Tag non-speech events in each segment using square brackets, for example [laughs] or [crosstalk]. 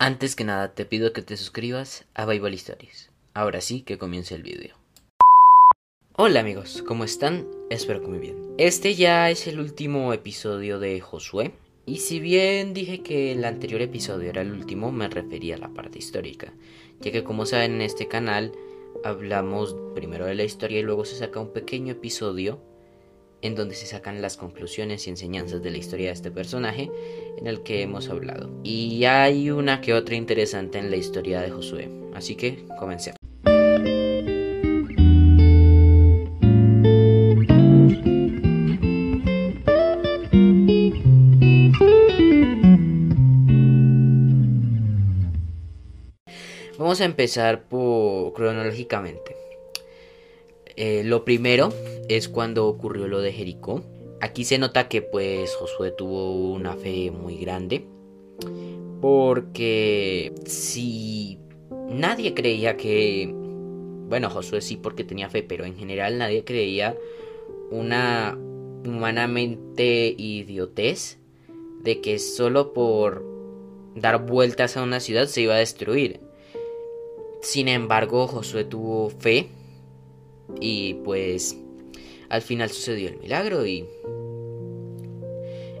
Antes que nada te pido que te suscribas a Bible Stories. Ahora sí que comience el vídeo. Hola amigos, ¿cómo están? Espero que muy bien. Este ya es el último episodio de Josué. Y si bien dije que el anterior episodio era el último, me refería a la parte histórica. Ya que como saben en este canal hablamos primero de la historia y luego se saca un pequeño episodio en donde se sacan las conclusiones y enseñanzas de la historia de este personaje en el que hemos hablado. Y hay una que otra interesante en la historia de Josué. Así que comencemos. Vamos a empezar por cronológicamente. Eh, lo primero es cuando ocurrió lo de Jericó. Aquí se nota que pues Josué tuvo una fe muy grande. Porque si nadie creía que... Bueno, Josué sí porque tenía fe, pero en general nadie creía una humanamente idiotez de que solo por dar vueltas a una ciudad se iba a destruir. Sin embargo, Josué tuvo fe y pues al final sucedió el milagro y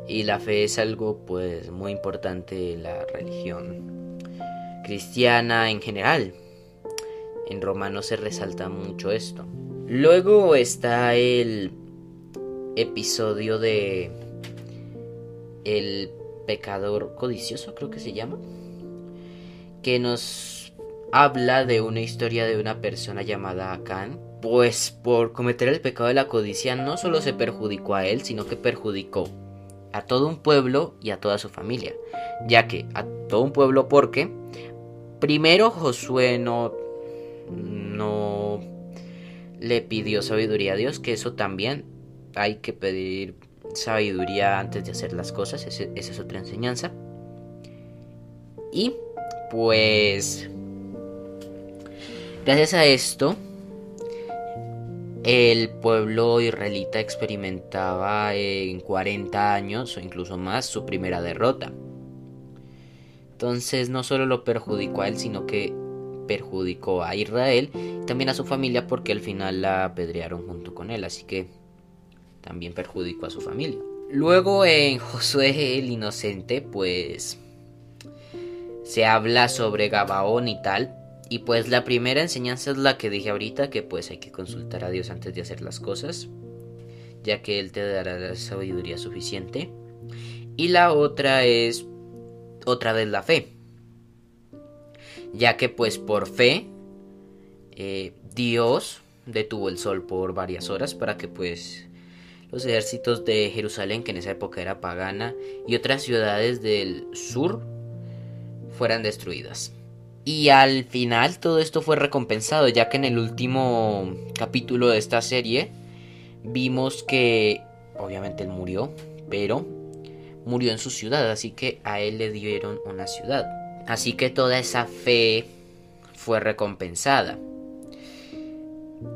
y la fe es algo pues muy importante en la religión cristiana en general. En Romanos se resalta mucho esto. Luego está el episodio de el pecador codicioso, creo que se llama, que nos habla de una historia de una persona llamada Acán pues por cometer el pecado de la codicia no solo se perjudicó a él, sino que perjudicó a todo un pueblo y a toda su familia. Ya que a todo un pueblo porque primero Josué no, no le pidió sabiduría a Dios, que eso también hay que pedir sabiduría antes de hacer las cosas, esa es otra enseñanza. Y pues gracias a esto el pueblo israelita experimentaba en 40 años o incluso más su primera derrota. Entonces no solo lo perjudicó a él, sino que perjudicó a Israel y también a su familia porque al final la apedrearon junto con él, así que también perjudicó a su familia. Luego en [laughs] Josué el Inocente, pues se habla sobre Gabaón y tal, y pues la primera enseñanza es la que dije ahorita, que pues hay que consultar a Dios antes de hacer las cosas, ya que Él te dará la sabiduría suficiente. Y la otra es otra vez la fe, ya que pues por fe eh, Dios detuvo el sol por varias horas para que pues los ejércitos de Jerusalén, que en esa época era pagana, y otras ciudades del sur fueran destruidas. Y al final todo esto fue recompensado, ya que en el último capítulo de esta serie vimos que obviamente él murió, pero murió en su ciudad, así que a él le dieron una ciudad. Así que toda esa fe fue recompensada.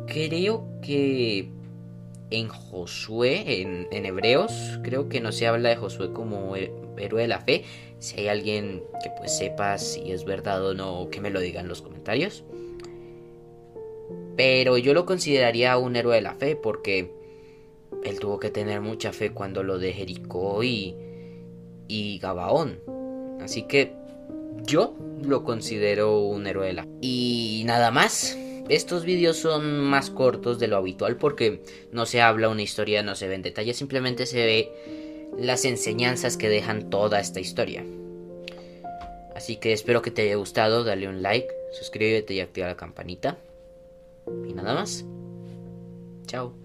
Creo que en Josué, en, en, Hebreos, creo que no se habla de Josué como héroe de la fe. Si hay alguien que pues sepa si es verdad o no, que me lo diga en los comentarios. Pero yo lo consideraría un héroe de la fe porque él tuvo que tener mucha fe cuando lo de Jericó y, y Gabaón. Así que yo lo considero un héroe de la fe. Y nada más. Estos vídeos son más cortos de lo habitual porque no se habla una historia, no se ven detalles, simplemente se ve las enseñanzas que dejan toda esta historia. Así que espero que te haya gustado, dale un like, suscríbete y activa la campanita. Y nada más. Chao.